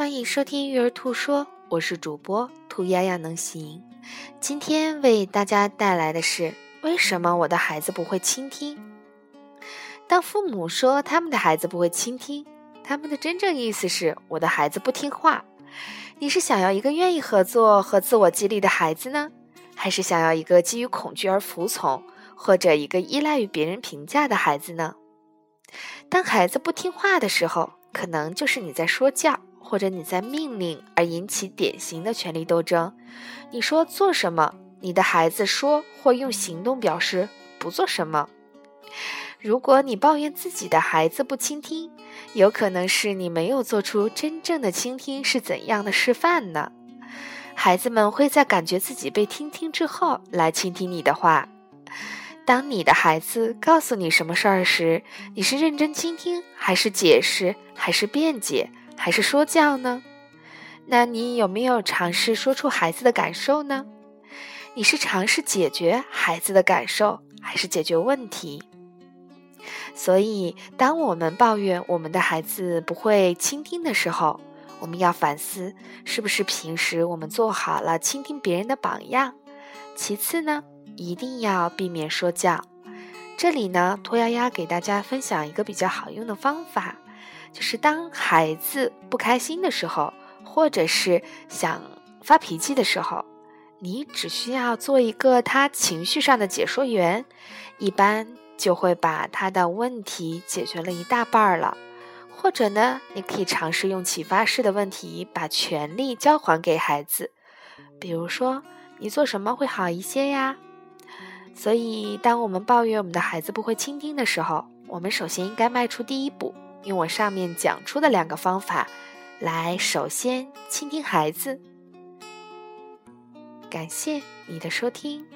欢迎收听育儿兔说，我是主播兔丫丫能行。今天为大家带来的是为什么我的孩子不会倾听？当父母说他们的孩子不会倾听，他们的真正意思是我的孩子不听话。你是想要一个愿意合作和自我激励的孩子呢，还是想要一个基于恐惧而服从，或者一个依赖于别人评价的孩子呢？当孩子不听话的时候，可能就是你在说教。或者你在命令而引起典型的权力斗争，你说做什么，你的孩子说或用行动表示不做什么。如果你抱怨自己的孩子不倾听，有可能是你没有做出真正的倾听是怎样的示范呢？孩子们会在感觉自己被倾听之后来倾听你的话。当你的孩子告诉你什么事儿时，你是认真倾听，还是解释，还是辩解？还是说教呢？那你有没有尝试说出孩子的感受呢？你是尝试解决孩子的感受，还是解决问题？所以，当我们抱怨我们的孩子不会倾听的时候，我们要反思，是不是平时我们做好了倾听别人的榜样？其次呢，一定要避免说教。这里呢，托丫丫给大家分享一个比较好用的方法。就是当孩子不开心的时候，或者是想发脾气的时候，你只需要做一个他情绪上的解说员，一般就会把他的问题解决了一大半了。或者呢，你可以尝试用启发式的问题把权力交还给孩子，比如说你做什么会好一些呀？所以，当我们抱怨我们的孩子不会倾听的时候，我们首先应该迈出第一步。用我上面讲出的两个方法，来首先倾听孩子。感谢你的收听。